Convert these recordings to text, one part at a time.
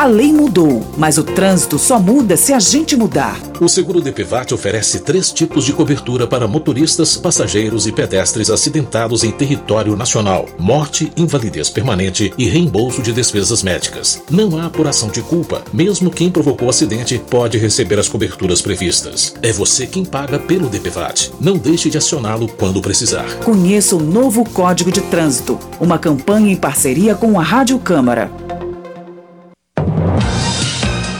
A lei mudou, mas o trânsito só muda se a gente mudar. O seguro DPVAT oferece três tipos de cobertura para motoristas, passageiros e pedestres acidentados em território nacional: morte, invalidez permanente e reembolso de despesas médicas. Não há apuração de culpa. Mesmo quem provocou o acidente pode receber as coberturas previstas. É você quem paga pelo DPVAT. Não deixe de acioná-lo quando precisar. Conheça o novo Código de Trânsito, uma campanha em parceria com a Rádio Câmara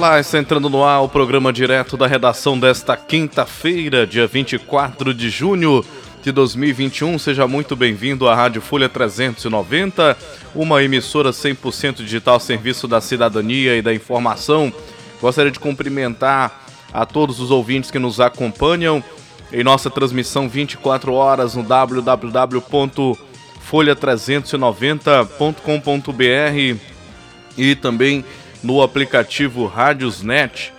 Olá, está entrando no ar o programa direto da redação desta quinta-feira, dia 24 de junho de 2021. Seja muito bem-vindo à Rádio Folha 390, uma emissora 100% digital serviço da cidadania e da informação. Gostaria de cumprimentar a todos os ouvintes que nos acompanham em nossa transmissão 24 horas no www.folha390.com.br e também no aplicativo Rádiosnet.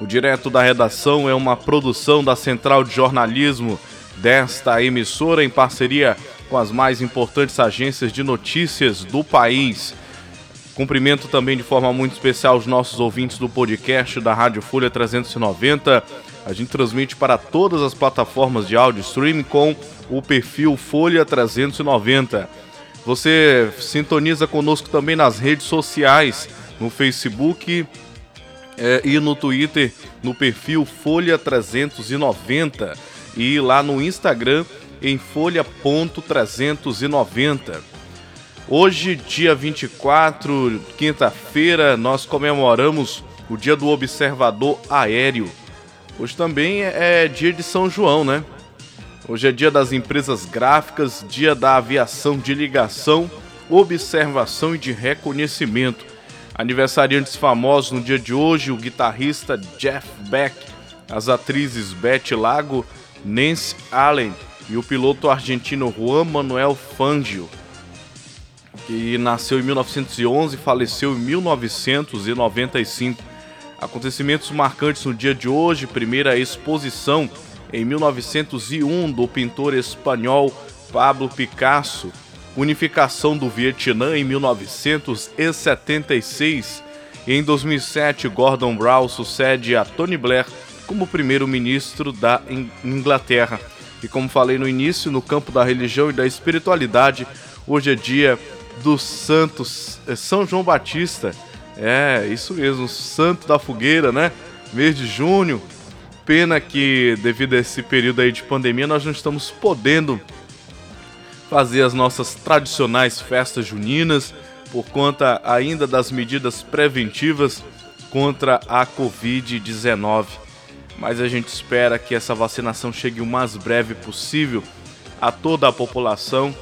O Direto da Redação é uma produção da Central de Jornalismo desta emissora em parceria com as mais importantes agências de notícias do país. Cumprimento também de forma muito especial os nossos ouvintes do podcast da Rádio Folha 390. A gente transmite para todas as plataformas de áudio streaming com o perfil Folha 390. Você sintoniza conosco também nas redes sociais no Facebook é, e no Twitter no perfil Folha 390 e lá no Instagram em folha.390. Hoje, dia 24, quinta-feira, nós comemoramos o Dia do Observador Aéreo. Hoje também é dia de São João, né? Hoje é dia das empresas gráficas, dia da aviação de ligação, observação e de reconhecimento. Aniversariantes famosos no dia de hoje, o guitarrista Jeff Beck, as atrizes Betty Lago, Nancy Allen e o piloto argentino Juan Manuel Fangio, que nasceu em 1911 e faleceu em 1995. Acontecimentos marcantes no dia de hoje, primeira exposição em 1901 do pintor espanhol Pablo Picasso, unificação do Vietnã em 1976 e em 2007 Gordon Brown sucede a Tony Blair como primeiro-ministro da Inglaterra. E como falei no início, no campo da religião e da espiritualidade, hoje é dia dos santos é São João Batista. É, isso mesmo, santo da fogueira, né? Mês de junho. Pena que devido a esse período aí de pandemia nós não estamos podendo fazer as nossas tradicionais festas juninas por conta ainda das medidas preventivas contra a Covid-19. Mas a gente espera que essa vacinação chegue o mais breve possível a toda a população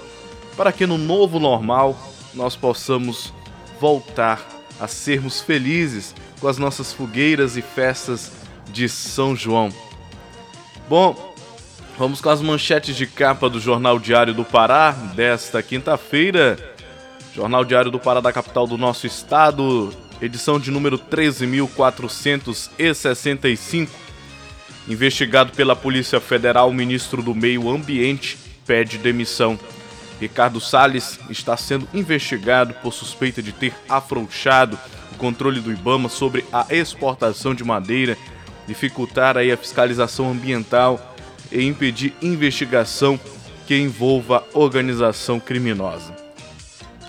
para que no novo normal nós possamos voltar a sermos felizes com as nossas fogueiras e festas de São João. Bom, vamos com as manchetes de capa do Jornal Diário do Pará desta quinta-feira. Jornal Diário do Pará da capital do nosso estado, edição de número 13.465. Investigado pela Polícia Federal, o ministro do Meio Ambiente pede demissão. Ricardo Salles está sendo investigado por suspeita de ter afrouxado o controle do IBAMA sobre a exportação de madeira, dificultar aí a fiscalização ambiental e impedir investigação que envolva organização criminosa.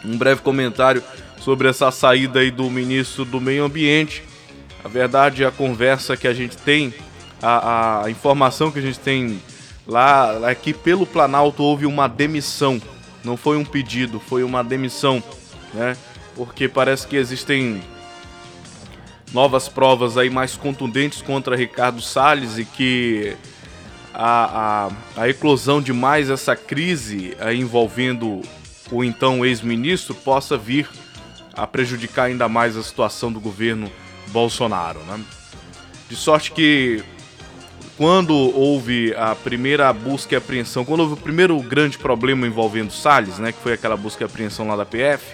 Um breve comentário sobre essa saída aí do ministro do Meio Ambiente. A verdade, a conversa que a gente tem, a, a informação que a gente tem lá é que pelo Planalto houve uma demissão não foi um pedido, foi uma demissão, né? Porque parece que existem novas provas aí mais contundentes contra Ricardo Salles e que a, a, a eclosão de mais essa crise envolvendo o então ex-ministro possa vir a prejudicar ainda mais a situação do governo Bolsonaro. Né? De sorte que quando houve a primeira busca e apreensão, quando houve o primeiro grande problema envolvendo Salles, né, que foi aquela busca e apreensão lá da PF,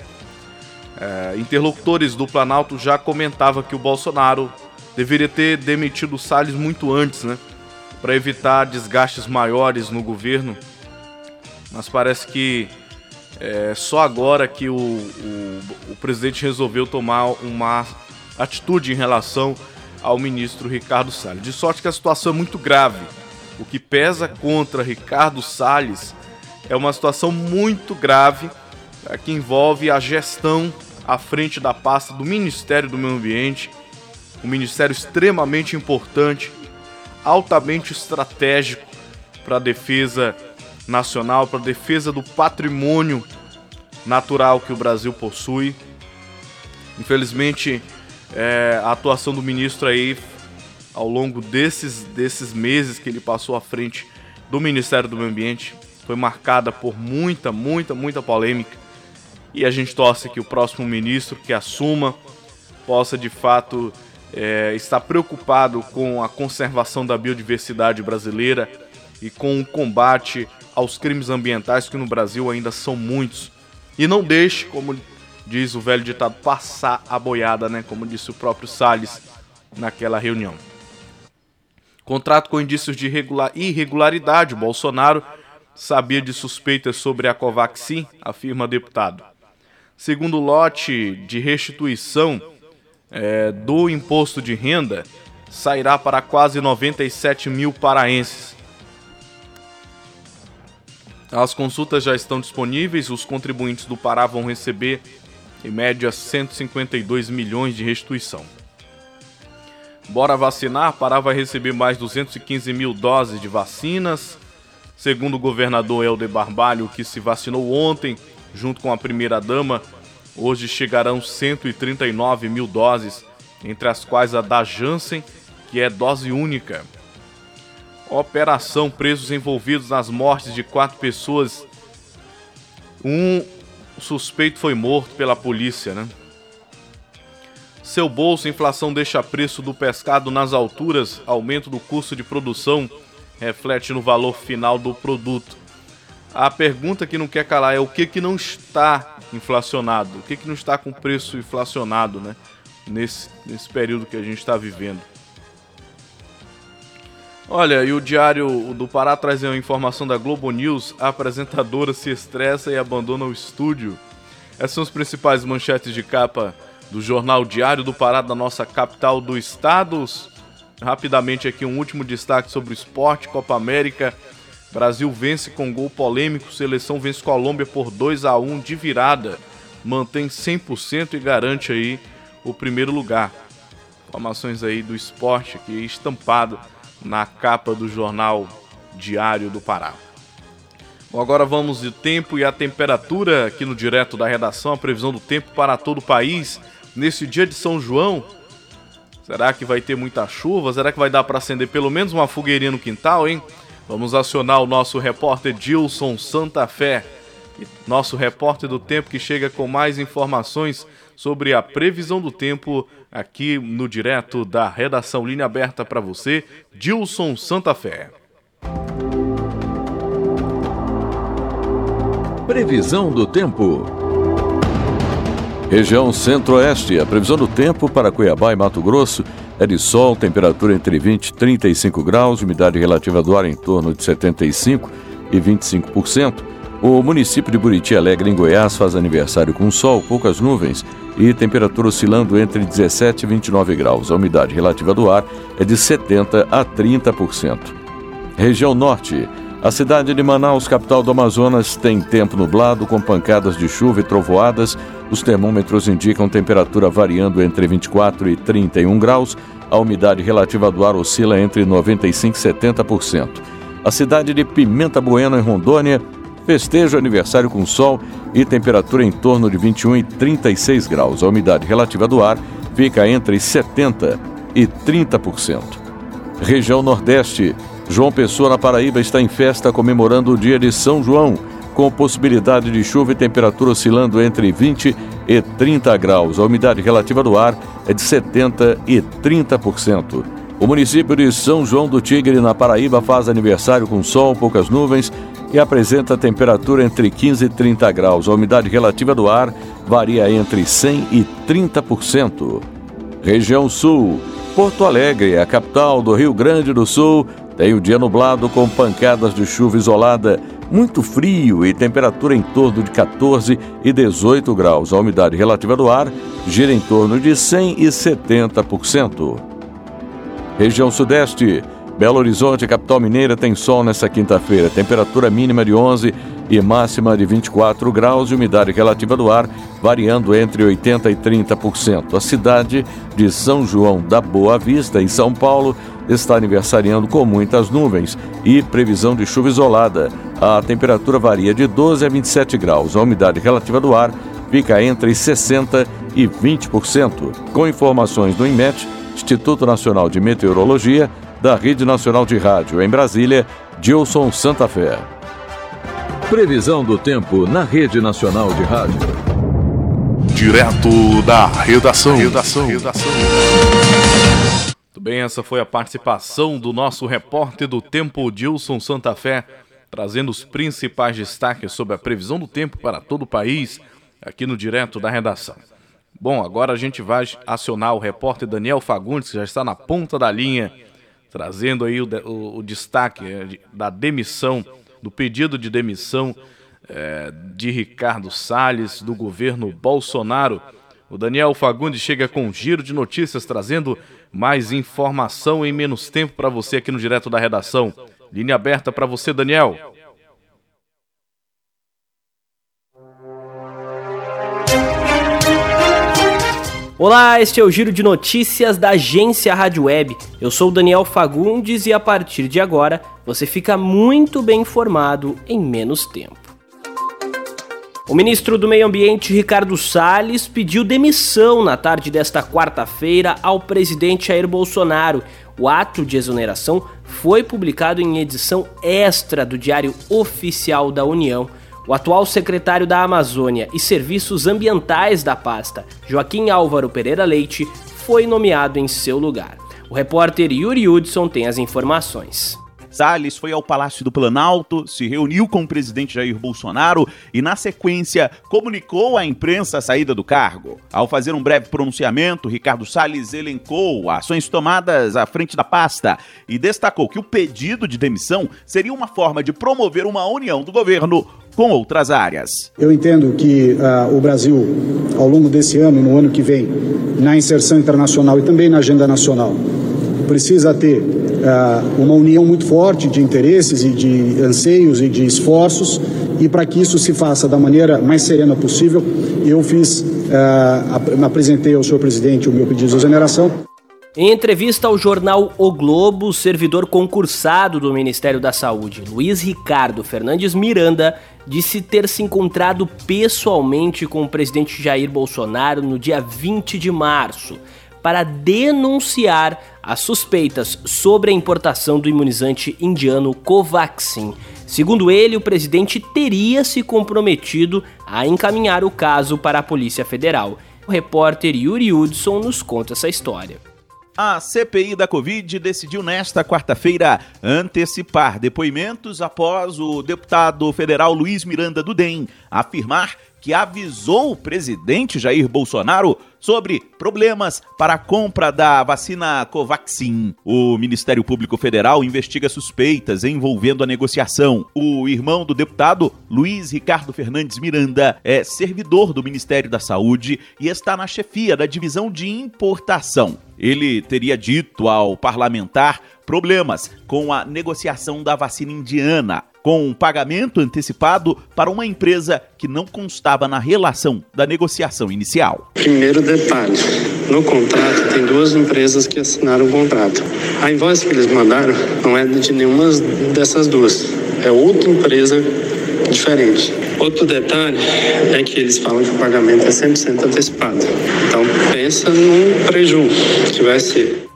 é, interlocutores do Planalto já comentavam que o Bolsonaro deveria ter demitido Salles muito antes, né, para evitar desgastes maiores no governo. Mas parece que é só agora que o, o, o presidente resolveu tomar uma atitude em relação ao ministro Ricardo Salles. De sorte que a situação é muito grave. O que pesa contra Ricardo Salles é uma situação muito grave é, que envolve a gestão à frente da pasta do Ministério do Meio Ambiente, um ministério extremamente importante, altamente estratégico para a defesa nacional, para a defesa do patrimônio natural que o Brasil possui. Infelizmente, é, a atuação do ministro aí ao longo desses, desses meses que ele passou à frente do Ministério do Meio Ambiente foi marcada por muita, muita, muita polêmica. E a gente torce que o próximo ministro que assuma possa de fato é, estar preocupado com a conservação da biodiversidade brasileira e com o combate aos crimes ambientais que no Brasil ainda são muitos. E não deixe, como diz o velho ditado, passar a boiada, né? Como disse o próprio Salles naquela reunião. Contrato com indícios de irregularidade. Bolsonaro sabia de suspeitas sobre a Covaxin, afirma deputado. Segundo lote de restituição é, do imposto de renda, sairá para quase 97 mil paraenses. As consultas já estão disponíveis, os contribuintes do Pará vão receber em média 152 milhões de restituição. Bora vacinar, Pará vai receber mais 215 mil doses de vacinas. Segundo o governador Helder Barbalho, que se vacinou ontem, junto com a primeira-dama, hoje chegarão 139 mil doses, entre as quais a da Janssen, que é dose única. Operação presos envolvidos nas mortes de quatro pessoas. Um suspeito foi morto pela polícia, né? Seu bolso, inflação deixa preço do pescado nas alturas, aumento do custo de produção reflete no valor final do produto. A pergunta que não quer calar é o que que não está inflacionado, o que que não está com preço inflacionado, né? Nesse, nesse período que a gente está vivendo. Olha, e o Diário do Pará traz uma informação da Globo News. A apresentadora se estressa e abandona o estúdio. Essas são as principais manchetes de capa do jornal Diário do Pará, da nossa capital do estado. Rapidamente aqui um último destaque sobre o esporte, Copa América. Brasil vence com gol polêmico, seleção vence Colômbia por 2 a 1 de virada. Mantém 100% e garante aí o primeiro lugar. Informações aí do esporte aqui estampado na capa do jornal Diário do Pará. Bom, agora vamos de tempo e a temperatura aqui no direto da redação, a previsão do tempo para todo o país nesse dia de São João. Será que vai ter muita chuva? Será que vai dar para acender pelo menos uma fogueirinha no quintal, hein? Vamos acionar o nosso repórter Dilson Santa Fé, nosso repórter do tempo que chega com mais informações sobre a previsão do tempo aqui no direto da redação linha aberta para você, Dilson Santa Fé. Previsão do tempo. Região Centro-Oeste, a previsão do tempo para Cuiabá e Mato Grosso é de sol, temperatura entre 20 e 35 graus, umidade relativa do ar em torno de 75 e 25%. O município de Buriti Alegre, em Goiás, faz aniversário com sol, poucas nuvens e temperatura oscilando entre 17 e 29 graus. A umidade relativa do ar é de 70 a 30%. Região Norte. A cidade de Manaus, capital do Amazonas, tem tempo nublado com pancadas de chuva e trovoadas. Os termômetros indicam temperatura variando entre 24 e 31 graus. A umidade relativa do ar oscila entre 95 e 70%. A cidade de Pimenta Bueno, em Rondônia, festeja o aniversário com sol e temperatura em torno de 21 e 36 graus. A umidade relativa do ar fica entre 70 e 30%. Região Nordeste. João Pessoa, na Paraíba, está em festa comemorando o dia de São João, com possibilidade de chuva e temperatura oscilando entre 20 e 30 graus. A umidade relativa do ar é de 70 e 30%. O município de São João do Tigre, na Paraíba, faz aniversário com sol, poucas nuvens e apresenta temperatura entre 15 e 30 graus. A umidade relativa do ar varia entre 100 e 30%. Região Sul. Porto Alegre, a capital do Rio Grande do Sul, tem o dia nublado com pancadas de chuva isolada, muito frio e temperatura em torno de 14 e 18 graus. A umidade relativa do ar gira em torno de 100 e 70%. Região Sudeste. Belo Horizonte, capital mineira, tem sol nesta quinta-feira. Temperatura mínima de 11 e máxima de 24 graus e umidade relativa do ar variando entre 80% e 30%. A cidade de São João da Boa Vista, em São Paulo, está aniversariando com muitas nuvens e previsão de chuva isolada. A temperatura varia de 12 a 27 graus. A umidade relativa do ar fica entre 60% e 20%. Com informações do INMET, Instituto Nacional de Meteorologia, da Rede Nacional de Rádio em Brasília, Gilson Santa Fé. Previsão do tempo na Rede Nacional de Rádio. Direto da redação. Redação. redação. Bem, essa foi a participação do nosso repórter do tempo, Gilson Santa Fé, trazendo os principais destaques sobre a previsão do tempo para todo o país, aqui no Direto da Redação. Bom, agora a gente vai acionar o repórter Daniel Fagundes, que já está na ponta da linha trazendo aí o, o, o destaque é, da demissão, do pedido de demissão é, de Ricardo Salles, do governo Bolsonaro. O Daniel Fagundes chega com um giro de notícias, trazendo mais informação em menos tempo para você aqui no Direto da Redação. Linha aberta para você, Daniel. Olá, este é o Giro de Notícias da agência Rádio Web. Eu sou o Daniel Fagundes e a partir de agora você fica muito bem informado em menos tempo. O ministro do Meio Ambiente, Ricardo Salles, pediu demissão na tarde desta quarta-feira ao presidente Jair Bolsonaro. O ato de exoneração foi publicado em edição extra do Diário Oficial da União. O atual secretário da Amazônia e Serviços Ambientais da pasta, Joaquim Álvaro Pereira Leite, foi nomeado em seu lugar. O repórter Yuri Hudson tem as informações. Salles foi ao Palácio do Planalto, se reuniu com o presidente Jair Bolsonaro e, na sequência, comunicou à imprensa a saída do cargo. Ao fazer um breve pronunciamento, Ricardo Salles elencou ações tomadas à frente da pasta e destacou que o pedido de demissão seria uma forma de promover uma união do governo com outras áreas. Eu entendo que uh, o Brasil, ao longo desse ano, no ano que vem, na inserção internacional e também na agenda nacional, precisa ter uh, uma união muito forte de interesses e de anseios e de esforços, e para que isso se faça da maneira mais serena possível, eu fiz, uh, apresentei ao senhor presidente o meu pedido de exoneração. Em entrevista ao jornal O Globo, o servidor concursado do Ministério da Saúde, Luiz Ricardo Fernandes Miranda, disse ter se encontrado pessoalmente com o presidente Jair Bolsonaro no dia 20 de março para denunciar as suspeitas sobre a importação do imunizante indiano Covaxin. Segundo ele, o presidente teria se comprometido a encaminhar o caso para a Polícia Federal. O repórter Yuri Hudson nos conta essa história. A CPI da Covid decidiu nesta quarta-feira antecipar depoimentos após o deputado federal Luiz Miranda do DEM afirmar que avisou o presidente Jair Bolsonaro sobre problemas para a compra da vacina Covaxin. O Ministério Público Federal investiga suspeitas envolvendo a negociação. O irmão do deputado, Luiz Ricardo Fernandes Miranda, é servidor do Ministério da Saúde e está na chefia da divisão de importação. Ele teria dito ao parlamentar problemas com a negociação da vacina indiana com um pagamento antecipado para uma empresa que não constava na relação da negociação inicial. Primeiro detalhe: no contrato tem duas empresas que assinaram o contrato. A invoice que eles mandaram não é de nenhuma dessas duas, é outra empresa diferente. Outro detalhe é que eles falam que o pagamento é 100% antecipado. Então pensa num prejuízo que vai ser.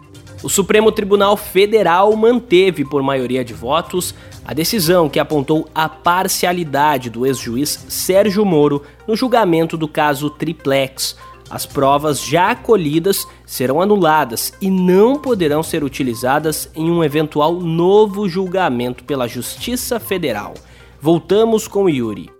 O Supremo Tribunal Federal manteve, por maioria de votos, a decisão que apontou a parcialidade do ex-juiz Sérgio Moro no julgamento do caso Triplex. As provas já colhidas serão anuladas e não poderão ser utilizadas em um eventual novo julgamento pela Justiça Federal. Voltamos com Yuri.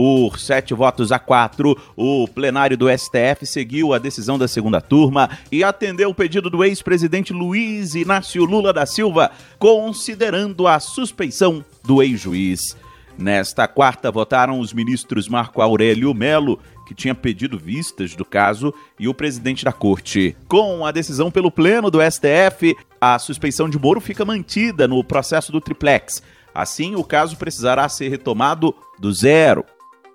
Por sete votos a quatro, o plenário do STF seguiu a decisão da segunda turma e atendeu o pedido do ex-presidente Luiz Inácio Lula da Silva, considerando a suspeição do ex-juiz. Nesta quarta, votaram os ministros Marco Aurélio Melo, que tinha pedido vistas do caso, e o presidente da corte. Com a decisão pelo Pleno do STF, a suspeição de Moro fica mantida no processo do triplex. Assim, o caso precisará ser retomado do zero.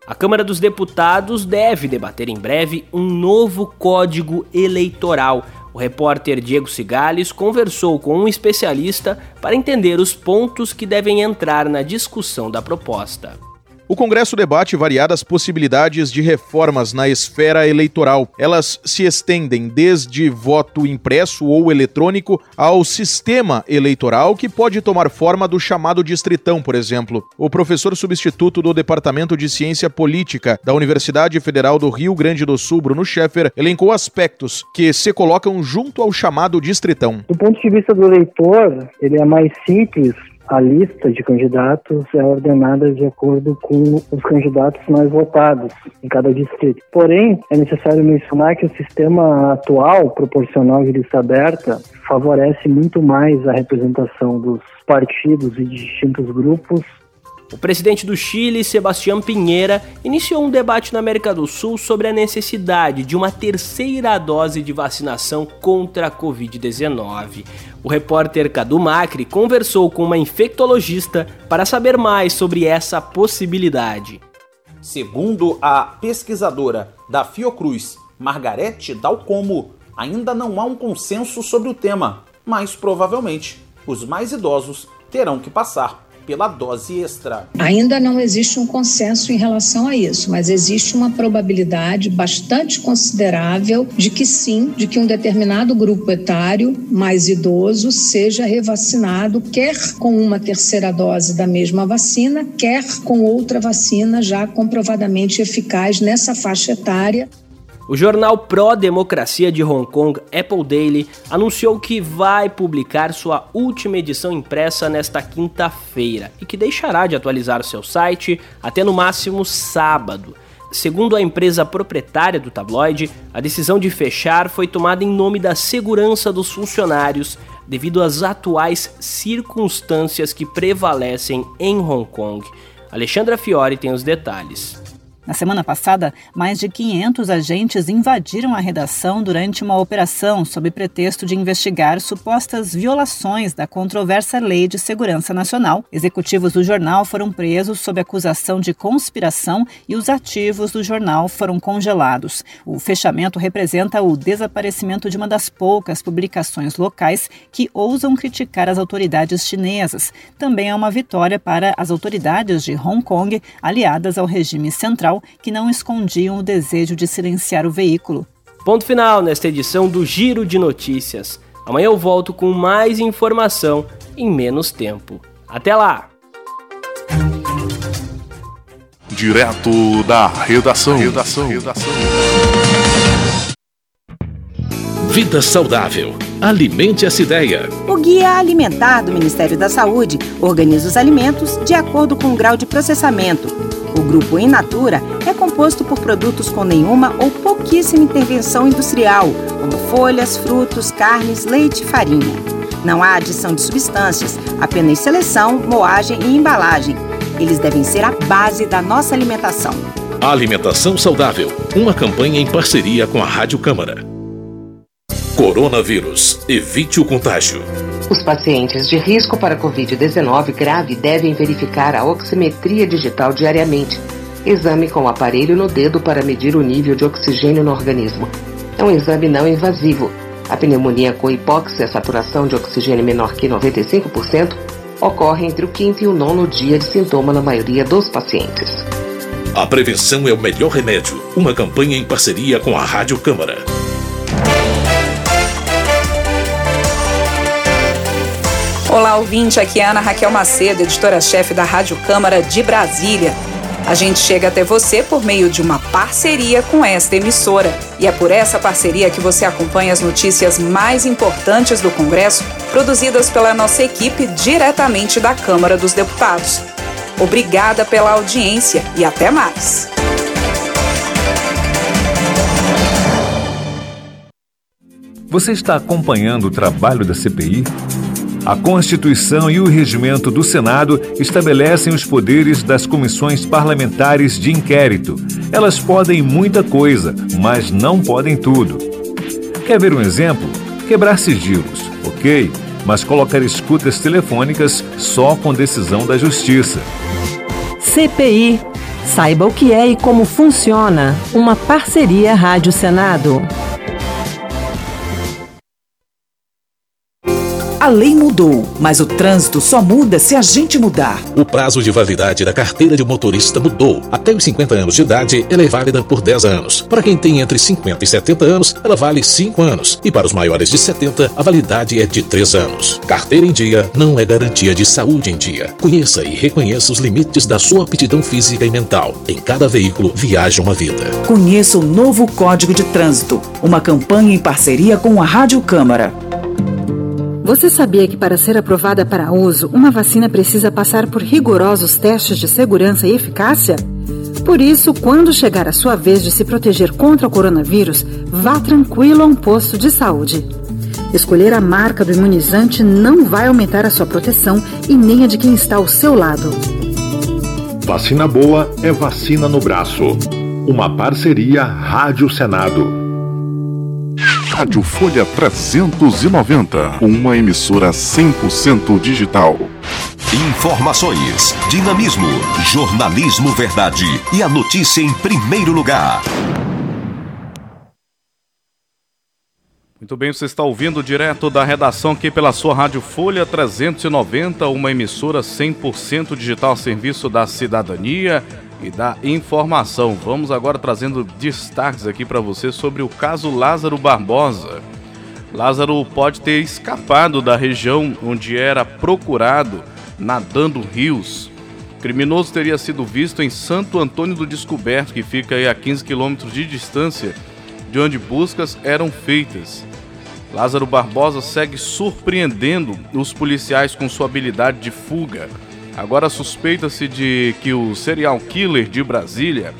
A Câmara dos Deputados deve debater em breve um novo código eleitoral. O repórter Diego Cigales conversou com um especialista para entender os pontos que devem entrar na discussão da proposta. O Congresso debate variadas possibilidades de reformas na esfera eleitoral. Elas se estendem desde voto impresso ou eletrônico ao sistema eleitoral, que pode tomar forma do chamado distritão, por exemplo. O professor substituto do Departamento de Ciência Política da Universidade Federal do Rio Grande do Sul, Bruno Scheffer, elencou aspectos que se colocam junto ao chamado distritão. Do ponto de vista do eleitor, ele é mais simples a lista de candidatos é ordenada de acordo com os candidatos mais votados em cada distrito. Porém, é necessário mencionar que o sistema atual, proporcional de lista aberta, favorece muito mais a representação dos partidos e distintos grupos o presidente do Chile, Sebastião Pinheira, iniciou um debate na América do Sul sobre a necessidade de uma terceira dose de vacinação contra a Covid-19. O repórter Cadu Macri conversou com uma infectologista para saber mais sobre essa possibilidade. Segundo a pesquisadora da Fiocruz, Margarete Dalcomo, ainda não há um consenso sobre o tema, mas provavelmente os mais idosos terão que passar pela dose extra. Ainda não existe um consenso em relação a isso, mas existe uma probabilidade bastante considerável de que sim, de que um determinado grupo etário mais idoso seja revacinado, quer com uma terceira dose da mesma vacina, quer com outra vacina já comprovadamente eficaz nessa faixa etária. O jornal pró-democracia de Hong Kong, Apple Daily, anunciou que vai publicar sua última edição impressa nesta quinta-feira e que deixará de atualizar seu site até no máximo sábado. Segundo a empresa proprietária do tabloide, a decisão de fechar foi tomada em nome da segurança dos funcionários devido às atuais circunstâncias que prevalecem em Hong Kong. Alexandra Fiore tem os detalhes. Na semana passada, mais de 500 agentes invadiram a redação durante uma operação sob pretexto de investigar supostas violações da controversa Lei de Segurança Nacional. Executivos do jornal foram presos sob acusação de conspiração e os ativos do jornal foram congelados. O fechamento representa o desaparecimento de uma das poucas publicações locais que ousam criticar as autoridades chinesas. Também é uma vitória para as autoridades de Hong Kong, aliadas ao regime central que não escondiam o desejo de silenciar o veículo. Ponto final nesta edição do Giro de Notícias. Amanhã eu volto com mais informação em menos tempo. Até lá! Direto da redação. redação. redação. Vida saudável. Alimente essa ideia. O Guia Alimentar do Ministério da Saúde organiza os alimentos de acordo com o grau de processamento o grupo In Natura é composto por produtos com nenhuma ou pouquíssima intervenção industrial, como folhas, frutos, carnes, leite e farinha. Não há adição de substâncias, apenas seleção, moagem e embalagem. Eles devem ser a base da nossa alimentação. Alimentação Saudável, uma campanha em parceria com a Rádio Câmara. Coronavírus. Evite o contágio. Os pacientes de risco para Covid-19 grave devem verificar a oximetria digital diariamente. Exame com o aparelho no dedo para medir o nível de oxigênio no organismo. É um exame não invasivo. A pneumonia com hipóxia, saturação de oxigênio menor que 95%, ocorre entre o quinto e o nono dia de sintoma na maioria dos pacientes. A prevenção é o melhor remédio. Uma campanha em parceria com a Rádio Câmara. Olá, ouvinte. Aqui é Ana Raquel Macedo, editora-chefe da Rádio Câmara de Brasília. A gente chega até você por meio de uma parceria com esta emissora. E é por essa parceria que você acompanha as notícias mais importantes do Congresso, produzidas pela nossa equipe diretamente da Câmara dos Deputados. Obrigada pela audiência e até mais. Você está acompanhando o trabalho da CPI? A Constituição e o regimento do Senado estabelecem os poderes das comissões parlamentares de inquérito. Elas podem muita coisa, mas não podem tudo. Quer ver um exemplo? Quebrar sigilos, ok, mas colocar escutas telefônicas só com decisão da Justiça. CPI. Saiba o que é e como funciona. Uma parceria Rádio Senado. A lei mudou, mas o trânsito só muda se a gente mudar. O prazo de validade da carteira de motorista mudou. Até os 50 anos de idade, ela é válida por 10 anos. Para quem tem entre 50 e 70 anos, ela vale 5 anos. E para os maiores de 70, a validade é de 3 anos. Carteira em dia não é garantia de saúde em dia. Conheça e reconheça os limites da sua aptidão física e mental. Em cada veículo, viaja uma vida. Conheça o novo Código de Trânsito, uma campanha em parceria com a Rádio Câmara. Você sabia que para ser aprovada para uso, uma vacina precisa passar por rigorosos testes de segurança e eficácia? Por isso, quando chegar a sua vez de se proteger contra o coronavírus, vá tranquilo a um posto de saúde. Escolher a marca do imunizante não vai aumentar a sua proteção e nem a de quem está ao seu lado. Vacina boa é vacina no braço. Uma parceria Rádio Senado. Rádio Folha 390, uma emissora 100% digital. Informações, dinamismo, jornalismo verdade e a notícia em primeiro lugar. Muito bem, você está ouvindo direto da redação aqui pela sua Rádio Folha 390, uma emissora 100% digital a serviço da cidadania e da informação. Vamos agora trazendo destaques aqui para você sobre o caso Lázaro Barbosa. Lázaro pode ter escapado da região onde era procurado nadando rios. O criminoso teria sido visto em Santo Antônio do Descoberto, que fica a 15 quilômetros de distância de onde buscas eram feitas. Lázaro Barbosa segue surpreendendo os policiais com sua habilidade de fuga. Agora suspeita-se de que o serial killer de Brasília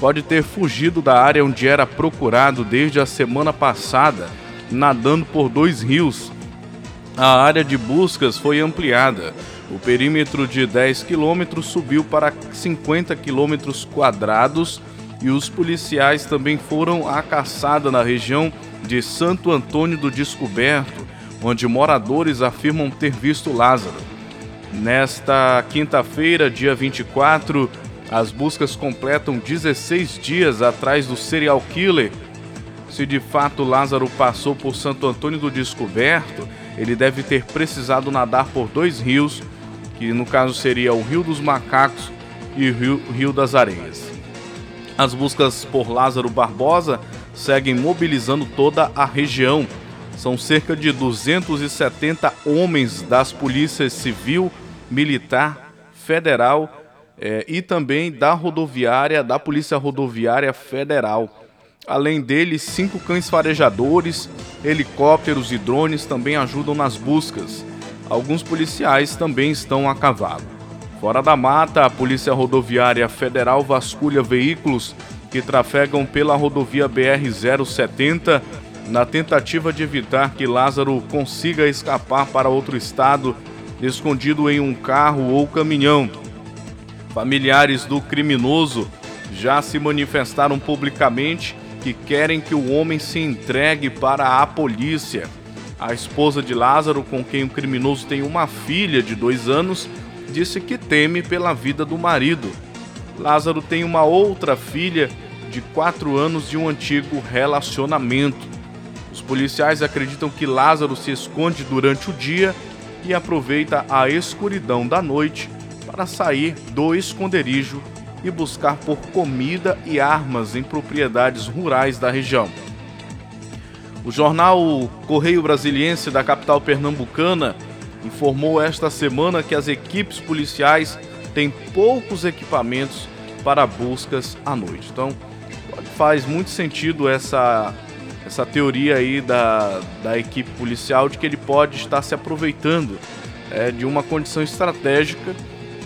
pode ter fugido da área onde era procurado desde a semana passada, nadando por dois rios. A área de buscas foi ampliada. O perímetro de 10 quilômetros subiu para 50 quilômetros quadrados e os policiais também foram à caçada na região de Santo Antônio do Descoberto, onde moradores afirmam ter visto Lázaro. Nesta quinta-feira, dia 24, as buscas completam 16 dias atrás do serial killer. Se de fato Lázaro passou por Santo Antônio do Descoberto, ele deve ter precisado nadar por dois rios, que no caso seria o Rio dos Macacos e o Rio, Rio das Areias. As buscas por Lázaro Barbosa seguem mobilizando toda a região. São cerca de 270 homens das polícias civil, militar, federal eh, e também da rodoviária, da Polícia Rodoviária Federal. Além deles, cinco cães farejadores, helicópteros e drones também ajudam nas buscas. Alguns policiais também estão a cavalo. Fora da mata, a Polícia Rodoviária Federal vasculha veículos que trafegam pela rodovia BR-070 na tentativa de evitar que Lázaro consiga escapar para outro estado, escondido em um carro ou caminhão. Familiares do criminoso já se manifestaram publicamente que querem que o homem se entregue para a polícia. A esposa de Lázaro, com quem o criminoso tem uma filha de dois anos, disse que teme pela vida do marido. Lázaro tem uma outra filha de 4 anos de um antigo relacionamento. Os policiais acreditam que Lázaro se esconde durante o dia e aproveita a escuridão da noite para sair do esconderijo e buscar por comida e armas em propriedades rurais da região. O jornal Correio Brasiliense da capital pernambucana informou esta semana que as equipes policiais têm poucos equipamentos para buscas à noite. Então, faz muito sentido essa, essa teoria aí da, da equipe policial de que ele pode estar se aproveitando é, de uma condição estratégica,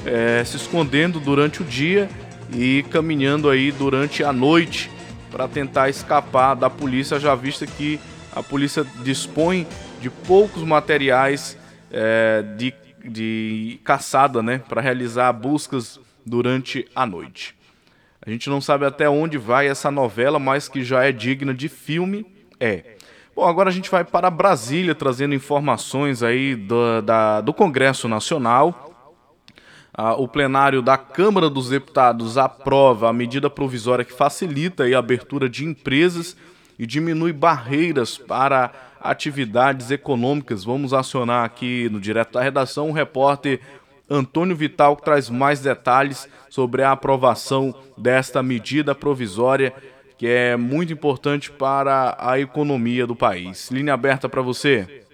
é, se escondendo durante o dia e caminhando aí durante a noite para tentar escapar da polícia, já vista que a polícia dispõe de poucos materiais é, de, de caçada né, para realizar buscas durante a noite. A gente não sabe até onde vai essa novela, mas que já é digna de filme, é. Bom, agora a gente vai para Brasília trazendo informações aí do, da, do Congresso Nacional. Ah, o plenário da Câmara dos Deputados aprova a medida provisória que facilita a abertura de empresas e diminui barreiras para atividades econômicas. Vamos acionar aqui no Direto da Redação o repórter Antônio Vital, traz mais detalhes sobre a aprovação desta medida provisória, que é muito importante para a economia do país. Linha aberta para você.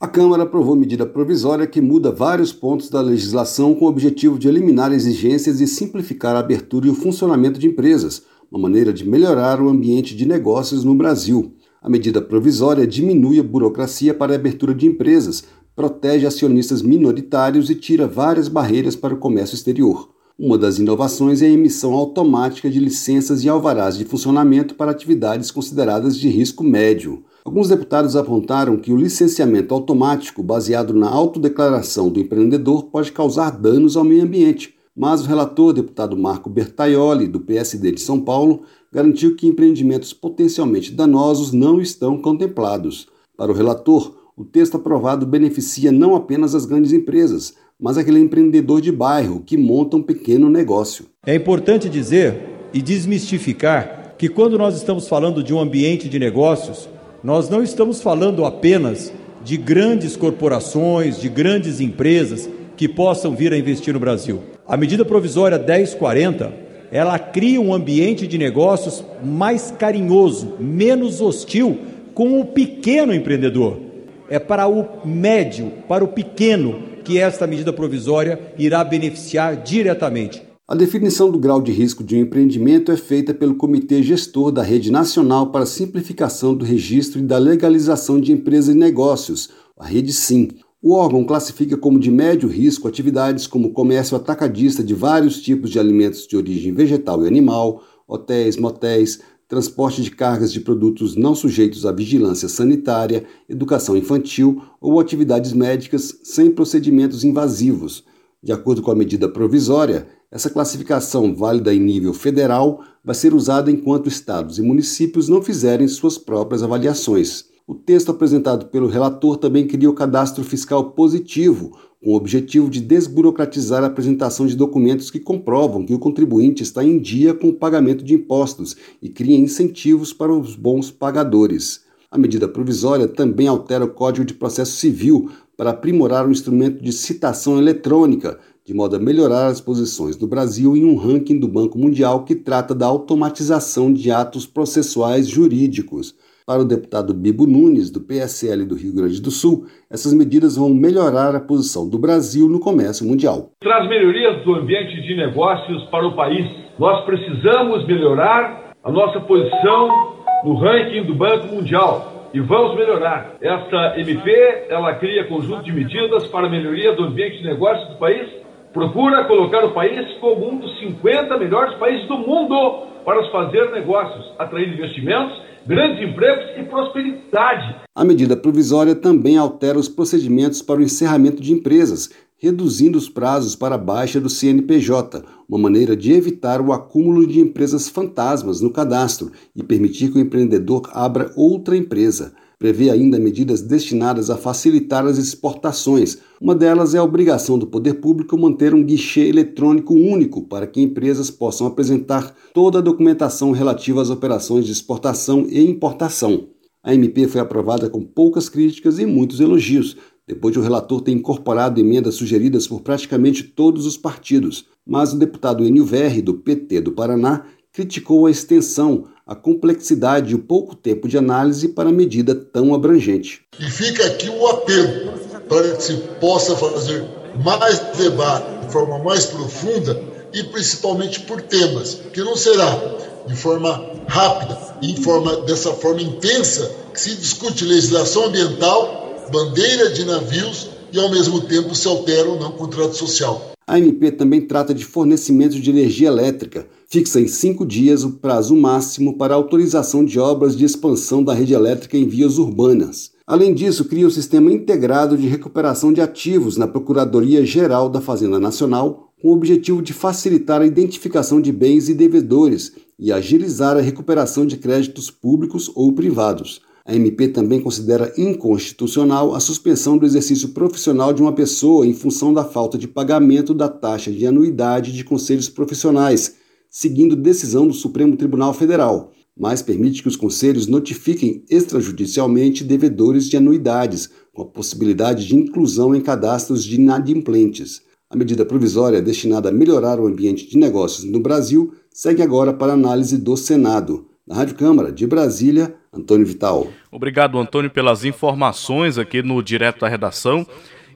A Câmara aprovou medida provisória que muda vários pontos da legislação com o objetivo de eliminar exigências e simplificar a abertura e o funcionamento de empresas, uma maneira de melhorar o ambiente de negócios no Brasil. A medida provisória diminui a burocracia para a abertura de empresas, protege acionistas minoritários e tira várias barreiras para o comércio exterior. Uma das inovações é a emissão automática de licenças e alvarás de funcionamento para atividades consideradas de risco médio. Alguns deputados apontaram que o licenciamento automático, baseado na autodeclaração do empreendedor, pode causar danos ao meio ambiente, mas o relator, deputado Marco Bertaioli, do PSD de São Paulo, garantiu que empreendimentos potencialmente danosos não estão contemplados. Para o relator, o texto aprovado beneficia não apenas as grandes empresas, mas aquele empreendedor de bairro que monta um pequeno negócio. É importante dizer e desmistificar que quando nós estamos falando de um ambiente de negócios, nós não estamos falando apenas de grandes corporações, de grandes empresas que possam vir a investir no Brasil. A medida provisória 1040, ela cria um ambiente de negócios mais carinhoso, menos hostil com o pequeno empreendedor é para o médio, para o pequeno, que esta medida provisória irá beneficiar diretamente. A definição do grau de risco de um empreendimento é feita pelo Comitê Gestor da Rede Nacional para Simplificação do Registro e da Legalização de Empresas e Negócios, a Rede SIM. O órgão classifica como de médio risco atividades como comércio atacadista de vários tipos de alimentos de origem vegetal e animal, hotéis, motéis, transporte de cargas de produtos não sujeitos à vigilância sanitária, educação infantil ou atividades médicas sem procedimentos invasivos. De acordo com a medida provisória, essa classificação, válida em nível federal, vai ser usada enquanto estados e municípios não fizerem suas próprias avaliações. O texto apresentado pelo relator também cria o cadastro fiscal positivo, com o objetivo de desburocratizar a apresentação de documentos que comprovam que o contribuinte está em dia com o pagamento de impostos e cria incentivos para os bons pagadores. A medida provisória também altera o Código de Processo Civil para aprimorar o instrumento de citação eletrônica, de modo a melhorar as posições do Brasil em um ranking do Banco Mundial que trata da automatização de atos processuais jurídicos. Para o deputado Bibo Nunes, do PSL do Rio Grande do Sul, essas medidas vão melhorar a posição do Brasil no comércio mundial. Traz melhorias do ambiente de negócios para o país. Nós precisamos melhorar a nossa posição no ranking do Banco Mundial e vamos melhorar. Essa MP, ela cria conjunto de medidas para a melhoria do ambiente de negócios do país procura colocar o país como um dos 50 melhores países do mundo para fazer negócios, atrair investimentos, grandes empregos e prosperidade. A medida provisória também altera os procedimentos para o encerramento de empresas, reduzindo os prazos para a baixa do CNPJ, uma maneira de evitar o acúmulo de empresas fantasmas no cadastro e permitir que o empreendedor abra outra empresa prevê ainda medidas destinadas a facilitar as exportações. Uma delas é a obrigação do poder público manter um guichê eletrônico único para que empresas possam apresentar toda a documentação relativa às operações de exportação e importação. A MP foi aprovada com poucas críticas e muitos elogios, depois de o relator ter incorporado emendas sugeridas por praticamente todos os partidos. Mas o deputado Enio Verri, do PT do Paraná, criticou a extensão, a complexidade e o pouco tempo de análise para medida tão abrangente. E fica aqui o apelo para que se possa fazer mais debate de forma mais profunda e principalmente por temas, que não será de forma rápida e em forma, dessa forma intensa que se discute legislação ambiental, bandeira de navios e ao mesmo tempo se altera ou não contrato social. A MP também trata de fornecimento de energia elétrica, fixa em cinco dias o prazo máximo para autorização de obras de expansão da rede elétrica em vias urbanas. Além disso, cria o Sistema Integrado de Recuperação de Ativos na Procuradoria-Geral da Fazenda Nacional, com o objetivo de facilitar a identificação de bens e devedores e agilizar a recuperação de créditos públicos ou privados. A MP também considera inconstitucional a suspensão do exercício profissional de uma pessoa em função da falta de pagamento da taxa de anuidade de conselhos profissionais, seguindo decisão do Supremo Tribunal Federal, mas permite que os conselhos notifiquem extrajudicialmente devedores de anuidades, com a possibilidade de inclusão em cadastros de inadimplentes. A medida provisória destinada a melhorar o ambiente de negócios no Brasil segue agora para análise do Senado. Na Rádio Câmara de Brasília, Antônio Vital. Obrigado, Antônio, pelas informações aqui no Direto da Redação.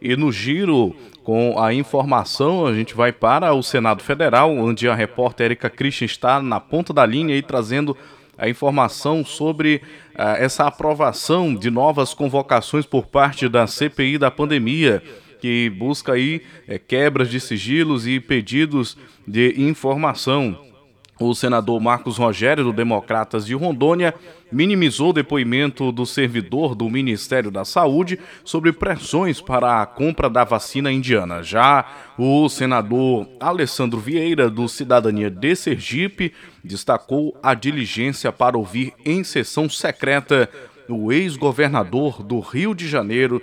E no giro com a informação, a gente vai para o Senado Federal, onde a repórter Erika Christian está na ponta da linha e trazendo a informação sobre uh, essa aprovação de novas convocações por parte da CPI da pandemia, que busca aí é, quebras de sigilos e pedidos de informação. O senador Marcos Rogério, do Democratas de Rondônia, minimizou o depoimento do servidor do Ministério da Saúde sobre pressões para a compra da vacina indiana. Já o senador Alessandro Vieira, do Cidadania de Sergipe, destacou a diligência para ouvir em sessão secreta o ex-governador do Rio de Janeiro,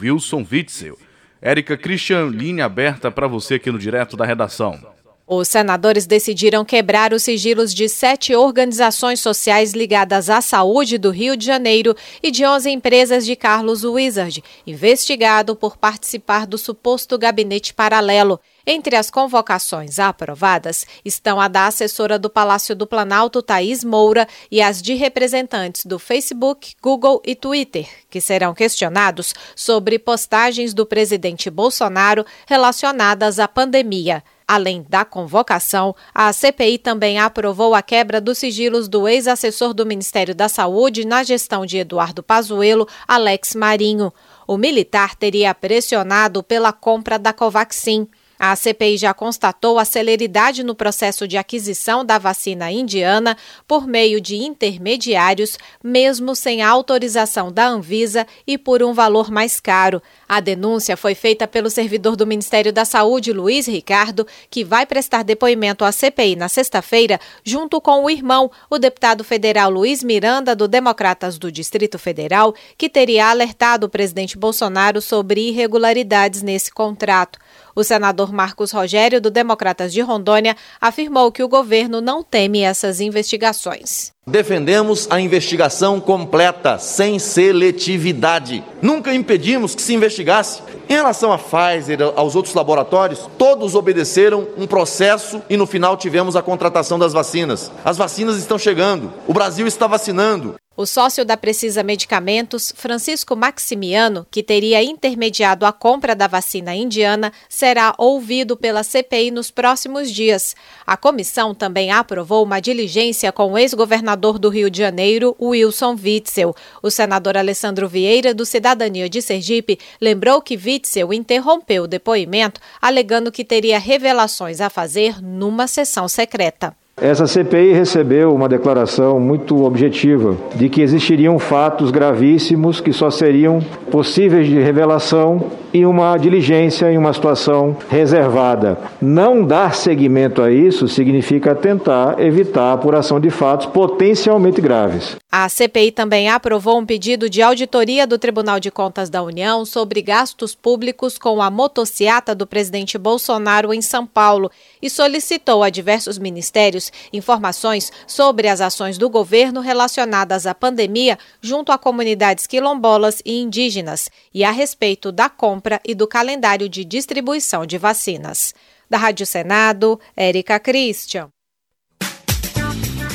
Wilson Witzel. Érica Christian, linha aberta para você aqui no Direto da Redação. Os senadores decidiram quebrar os sigilos de sete organizações sociais ligadas à saúde do Rio de Janeiro e de 11 empresas de Carlos Wizard, investigado por participar do suposto gabinete paralelo. Entre as convocações aprovadas estão a da assessora do Palácio do Planalto, Thaís Moura, e as de representantes do Facebook, Google e Twitter, que serão questionados sobre postagens do presidente Bolsonaro relacionadas à pandemia. Além da convocação, a CPI também aprovou a quebra dos sigilos do ex-assessor do Ministério da Saúde na gestão de Eduardo Pazuello, Alex Marinho. O militar teria pressionado pela compra da Covaxin. A CPI já constatou a celeridade no processo de aquisição da vacina indiana por meio de intermediários, mesmo sem autorização da Anvisa e por um valor mais caro. A denúncia foi feita pelo servidor do Ministério da Saúde, Luiz Ricardo, que vai prestar depoimento à CPI na sexta-feira, junto com o irmão, o deputado federal Luiz Miranda, do Democratas do Distrito Federal, que teria alertado o presidente Bolsonaro sobre irregularidades nesse contrato. O senador Marcos Rogério, do Democratas de Rondônia, afirmou que o governo não teme essas investigações. Defendemos a investigação completa, sem seletividade. Nunca impedimos que se investigasse. Em relação à Pfizer, aos outros laboratórios, todos obedeceram um processo e no final tivemos a contratação das vacinas. As vacinas estão chegando, o Brasil está vacinando. O sócio da Precisa Medicamentos, Francisco Maximiano, que teria intermediado a compra da vacina indiana, será ouvido pela CPI nos próximos dias. A comissão também aprovou uma diligência com o ex-governador do Rio de Janeiro, Wilson Witzel. O senador Alessandro Vieira, do Cidadania de Sergipe, lembrou que Witzel interrompeu o depoimento, alegando que teria revelações a fazer numa sessão secreta. Essa CPI recebeu uma declaração muito objetiva de que existiriam fatos gravíssimos que só seriam possíveis de revelação em uma diligência, em uma situação reservada. Não dar seguimento a isso significa tentar evitar a apuração de fatos potencialmente graves. A CPI também aprovou um pedido de auditoria do Tribunal de Contas da União sobre gastos públicos com a motociata do presidente Bolsonaro em São Paulo e solicitou a diversos ministérios informações sobre as ações do governo relacionadas à pandemia junto a comunidades quilombolas e indígenas e a respeito da compra e do calendário de distribuição de vacinas. Da Rádio Senado, Érica Christian.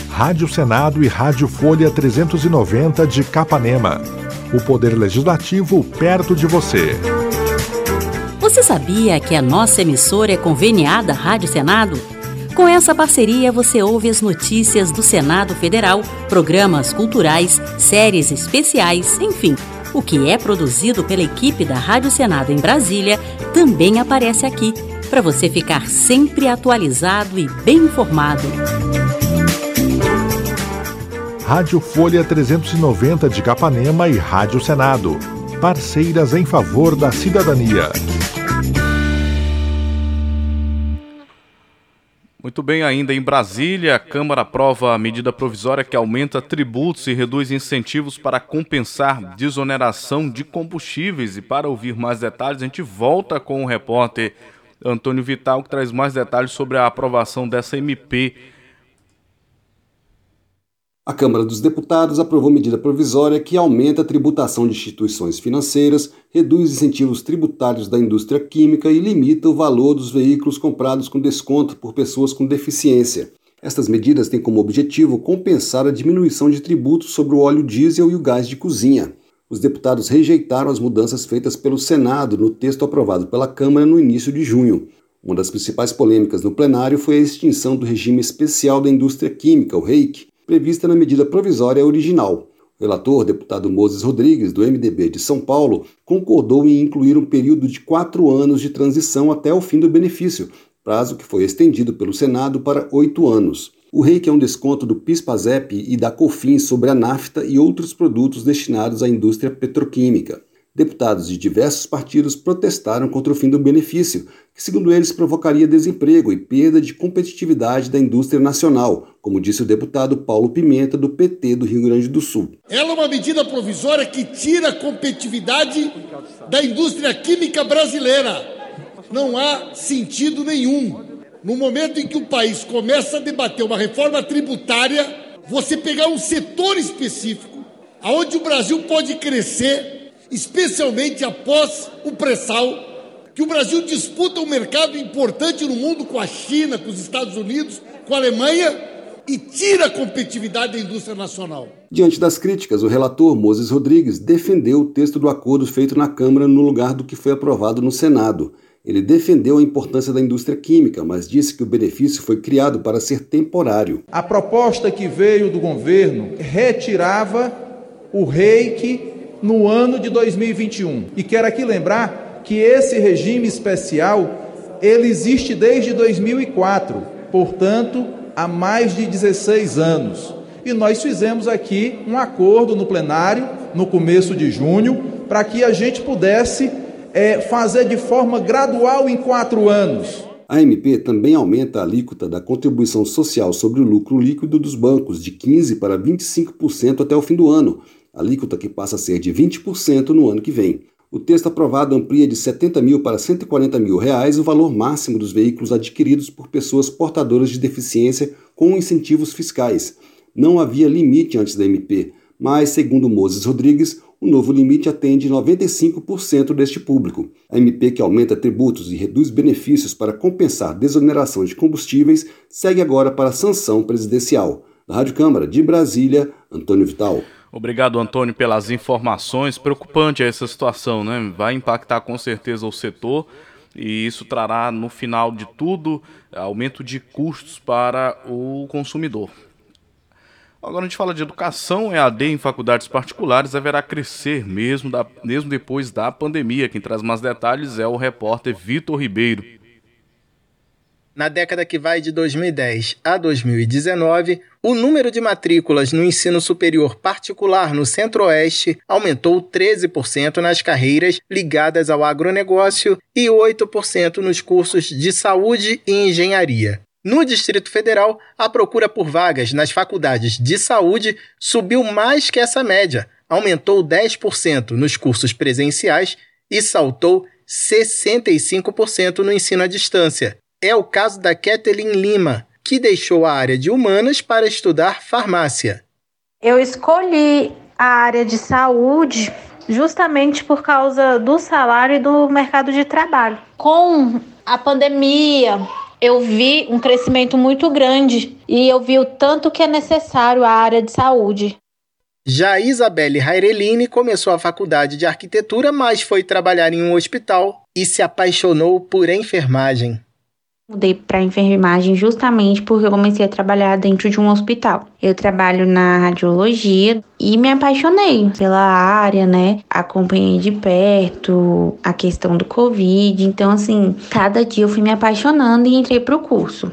Rádio Senado e Rádio Folha 390 de Capanema. O Poder Legislativo perto de você. Você sabia que a nossa emissora é conveniada à Rádio Senado? Com essa parceria, você ouve as notícias do Senado Federal, programas culturais, séries especiais, enfim. O que é produzido pela equipe da Rádio Senado em Brasília também aparece aqui, para você ficar sempre atualizado e bem informado. Rádio Folha 390 de Capanema e Rádio Senado. Parceiras em favor da cidadania. Muito bem, ainda em Brasília, a Câmara aprova a medida provisória que aumenta tributos e reduz incentivos para compensar desoneração de combustíveis. E para ouvir mais detalhes, a gente volta com o repórter Antônio Vital, que traz mais detalhes sobre a aprovação dessa MP a Câmara dos Deputados aprovou medida provisória que aumenta a tributação de instituições financeiras, reduz incentivos tributários da indústria química e limita o valor dos veículos comprados com desconto por pessoas com deficiência. Estas medidas têm como objetivo compensar a diminuição de tributos sobre o óleo diesel e o gás de cozinha. Os deputados rejeitaram as mudanças feitas pelo Senado no texto aprovado pela Câmara no início de junho. Uma das principais polêmicas no plenário foi a extinção do regime especial da indústria química, o REIC prevista na medida provisória original. O relator, deputado Moses Rodrigues, do MDB de São Paulo, concordou em incluir um período de quatro anos de transição até o fim do benefício, prazo que foi estendido pelo Senado para oito anos. O REIC é um desconto do PIS-PASEP e da COFINS sobre a nafta e outros produtos destinados à indústria petroquímica. Deputados de diversos partidos protestaram contra o fim do benefício, que, segundo eles, provocaria desemprego e perda de competitividade da indústria nacional, como disse o deputado Paulo Pimenta, do PT do Rio Grande do Sul. Ela é uma medida provisória que tira a competitividade da indústria química brasileira. Não há sentido nenhum. No momento em que o país começa a debater uma reforma tributária, você pegar um setor específico, aonde o Brasil pode crescer especialmente após o pré-sal, que o Brasil disputa um mercado importante no mundo com a China, com os Estados Unidos, com a Alemanha e tira a competitividade da indústria nacional. Diante das críticas, o relator Moses Rodrigues defendeu o texto do acordo feito na Câmara no lugar do que foi aprovado no Senado. Ele defendeu a importância da indústria química, mas disse que o benefício foi criado para ser temporário. A proposta que veio do governo retirava o reiki no ano de 2021. E quero aqui lembrar que esse regime especial ele existe desde 2004, portanto, há mais de 16 anos. E nós fizemos aqui um acordo no plenário no começo de junho para que a gente pudesse é, fazer de forma gradual em quatro anos. A MP também aumenta a alíquota da contribuição social sobre o lucro líquido dos bancos de 15% para 25% até o fim do ano, alíquota que passa a ser de 20% no ano que vem. O texto aprovado amplia de 70 mil para 140 mil reais o valor máximo dos veículos adquiridos por pessoas portadoras de deficiência com incentivos fiscais. Não havia limite antes da MP, mas, segundo Moses Rodrigues, o novo limite atende 95% deste público. A MP, que aumenta tributos e reduz benefícios para compensar desoneração de combustíveis, segue agora para a sanção presidencial. Da Rádio Câmara de Brasília, Antônio Vital. Obrigado, Antônio, pelas informações. Preocupante essa situação, né? Vai impactar com certeza o setor e isso trará, no final de tudo, aumento de custos para o consumidor. Agora a gente fala de educação, EAD em faculdades particulares haverá crescer mesmo, da, mesmo depois da pandemia. Quem traz mais detalhes é o repórter Vitor Ribeiro. Na década que vai de 2010 a 2019, o número de matrículas no ensino superior particular no Centro-Oeste aumentou 13% nas carreiras ligadas ao agronegócio e 8% nos cursos de saúde e engenharia. No Distrito Federal, a procura por vagas nas faculdades de saúde subiu mais que essa média, aumentou 10% nos cursos presenciais e saltou 65% no ensino à distância. É o caso da Kathleen Lima, que deixou a área de humanas para estudar farmácia. Eu escolhi a área de saúde justamente por causa do salário e do mercado de trabalho. Com a pandemia, eu vi um crescimento muito grande e eu vi o tanto que é necessário a área de saúde. Já Isabelle Raireline começou a faculdade de arquitetura, mas foi trabalhar em um hospital e se apaixonou por enfermagem. Mudei para enfermagem justamente porque eu comecei a trabalhar dentro de um hospital. Eu trabalho na radiologia e me apaixonei pela área, né? Acompanhei de perto a questão do Covid. Então, assim, cada dia eu fui me apaixonando e entrei para o curso.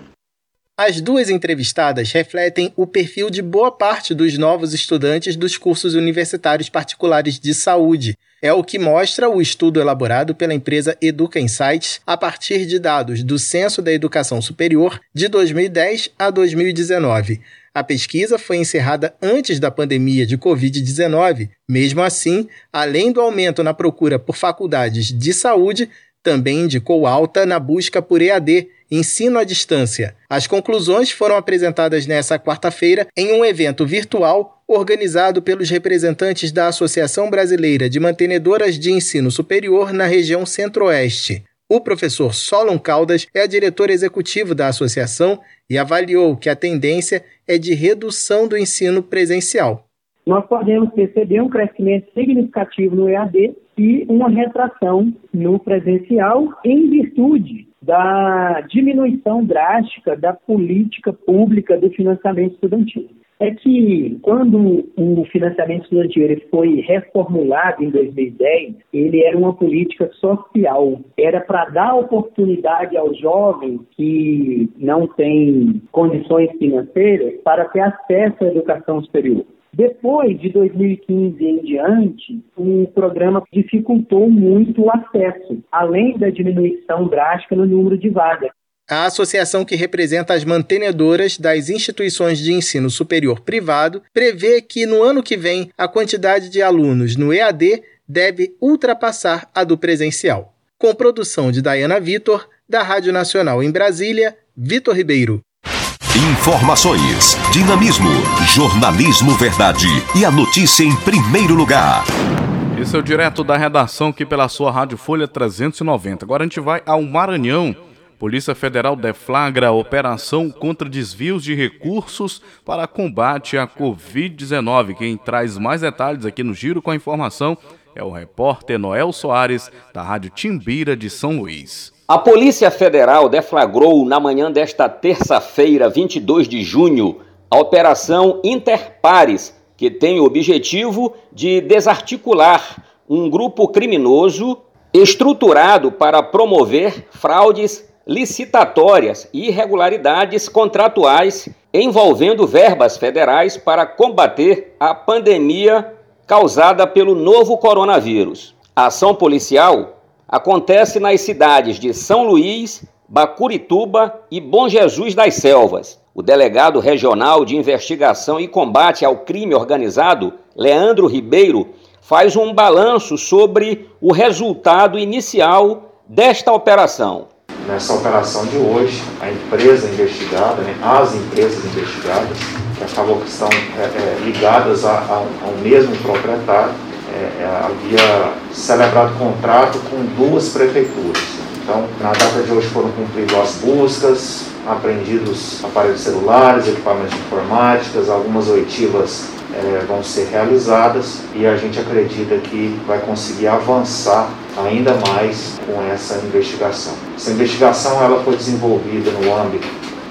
As duas entrevistadas refletem o perfil de boa parte dos novos estudantes dos cursos universitários particulares de saúde. É o que mostra o estudo elaborado pela empresa Educa Insights a partir de dados do Censo da Educação Superior de 2010 a 2019. A pesquisa foi encerrada antes da pandemia de Covid-19. Mesmo assim, além do aumento na procura por faculdades de saúde, também indicou alta na busca por EAD, ensino à distância. As conclusões foram apresentadas nesta quarta-feira em um evento virtual organizado pelos representantes da Associação Brasileira de Mantenedoras de Ensino Superior na região Centro-Oeste. O professor Solon Caldas é diretor executivo da associação e avaliou que a tendência é de redução do ensino presencial. Nós podemos perceber um crescimento significativo no EAD e uma retração no presencial em virtude da diminuição drástica da política pública do financiamento estudantil. É que quando o financiamento estudantil foi reformulado em 2010, ele era uma política social, era para dar oportunidade aos jovens que não têm condições financeiras para ter acesso à educação superior. Depois de 2015 em diante, o programa dificultou muito o acesso, além da diminuição drástica no número de vagas. A associação que representa as mantenedoras das instituições de ensino superior privado prevê que no ano que vem a quantidade de alunos no EAD deve ultrapassar a do presencial. Com produção de Dayana Vitor, da Rádio Nacional em Brasília, Vitor Ribeiro. Informações, dinamismo, jornalismo verdade e a notícia em primeiro lugar. Esse é o direto da redação aqui pela sua Rádio Folha 390. Agora a gente vai ao Maranhão. Polícia Federal deflagra a operação contra desvios de recursos para combate à Covid-19. Quem traz mais detalhes aqui no Giro com a informação é o repórter Noel Soares, da Rádio Timbira de São Luís. A Polícia Federal deflagrou na manhã desta terça-feira, 22 de junho, a Operação Interpares, que tem o objetivo de desarticular um grupo criminoso estruturado para promover fraudes licitatórias e irregularidades contratuais envolvendo verbas federais para combater a pandemia causada pelo novo coronavírus. A ação policial acontece nas cidades de São Luís, Bacurituba e Bom Jesus das Selvas. O delegado regional de investigação e combate ao crime organizado, Leandro Ribeiro, faz um balanço sobre o resultado inicial desta operação. Nessa operação de hoje, a empresa investigada, né, as empresas investigadas, que acabam que estão é, é, ligadas a, a, ao mesmo proprietário, é, é, havia celebrado contrato com duas prefeituras. Então, na data de hoje foram cumpridas as buscas, apreendidos aparelhos celulares, equipamentos de informáticas, algumas oitivas é, vão ser realizadas e a gente acredita que vai conseguir avançar ainda mais com essa investigação. Essa investigação ela foi desenvolvida no âmbito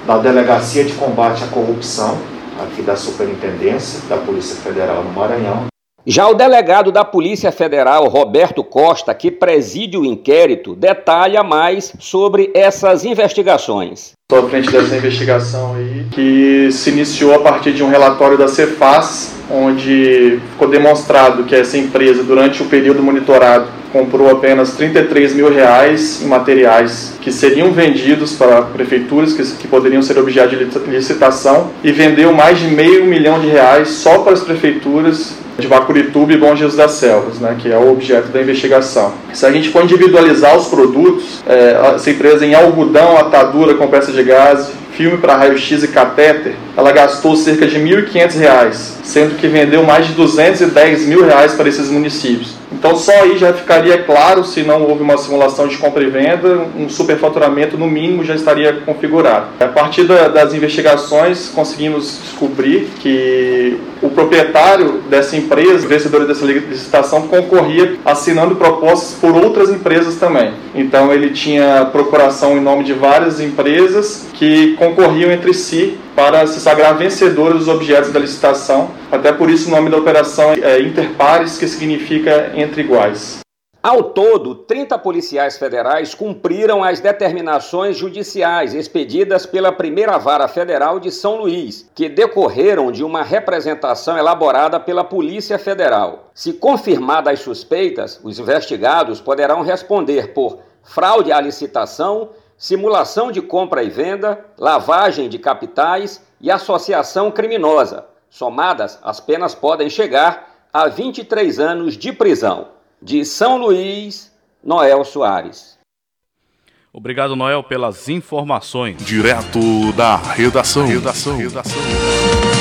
da Delegacia de Combate à Corrupção, aqui da Superintendência da Polícia Federal no Maranhão, já o delegado da Polícia Federal, Roberto Costa, que preside o inquérito, detalha mais sobre essas investigações. À frente dessa investigação aí, que se iniciou a partir de um relatório da Cefaz, onde ficou demonstrado que essa empresa, durante o período monitorado, comprou apenas 33 mil reais em materiais que seriam vendidos para prefeituras que, que poderiam ser objeto de licitação e vendeu mais de meio milhão de reais só para as prefeituras de Bacurituba e Bom Jesus das Selvas, né, que é o objeto da investigação. Se a gente for individualizar os produtos, é, essa empresa em algodão, atadura com de gás, filme para raio-x e catéter, ela gastou cerca de R$ 1.500, sendo que vendeu mais de 210 mil reais para esses municípios. Então só aí já ficaria claro se não houve uma simulação de compra e venda, um superfaturamento no mínimo já estaria configurado. A partir da, das investigações conseguimos descobrir que o proprietário dessa empresa, vencedor dessa licitação, concorria assinando propostas por outras empresas também. Então ele tinha procuração em nome de várias empresas que concorriam entre si para se sagrar vencedores dos objetos da licitação. Até por isso o nome da operação é Interpares, que significa entre iguais. Ao todo, 30 policiais federais cumpriram as determinações judiciais expedidas pela primeira vara federal de São Luís, que decorreram de uma representação elaborada pela Polícia Federal. Se confirmadas as suspeitas, os investigados poderão responder por fraude à licitação, simulação de compra e venda, lavagem de capitais e associação criminosa. Somadas, as penas podem chegar a 23 anos de prisão. De São Luís, Noel Soares. Obrigado, Noel, pelas informações. Direto da redação. redação. redação.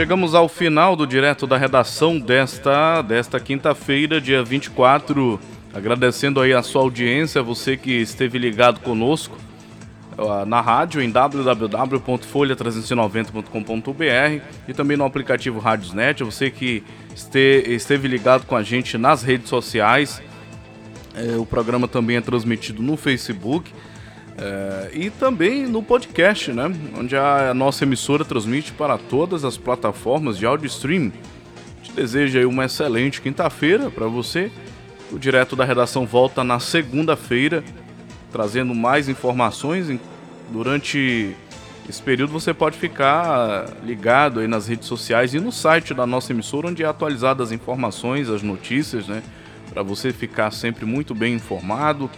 Chegamos ao final do direto da redação desta, desta quinta-feira, dia 24 Agradecendo aí a sua audiência, você que esteve ligado conosco na rádio em www.folha390.com.br e também no aplicativo Rádiosnet. Você que este, esteve ligado com a gente nas redes sociais. É, o programa também é transmitido no Facebook é, e também no podcast, né? Onde a nossa emissora transmite para todas as plataformas de áudio stream. Te desejo aí uma excelente quinta-feira para você o Direto da Redação volta na segunda-feira, trazendo mais informações. Durante esse período você pode ficar ligado aí nas redes sociais e no site da nossa emissora, onde é atualizadas as informações, as notícias, né? Para você ficar sempre muito bem informado,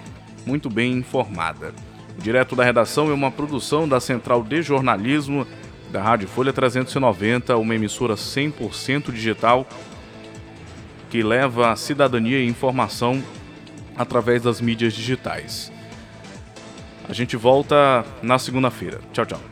muito bem informada. Direto da Redação é uma produção da Central de Jornalismo da Rádio Folha 390, uma emissora 100% digital que leva a cidadania e informação através das mídias digitais. A gente volta na segunda-feira. Tchau, tchau.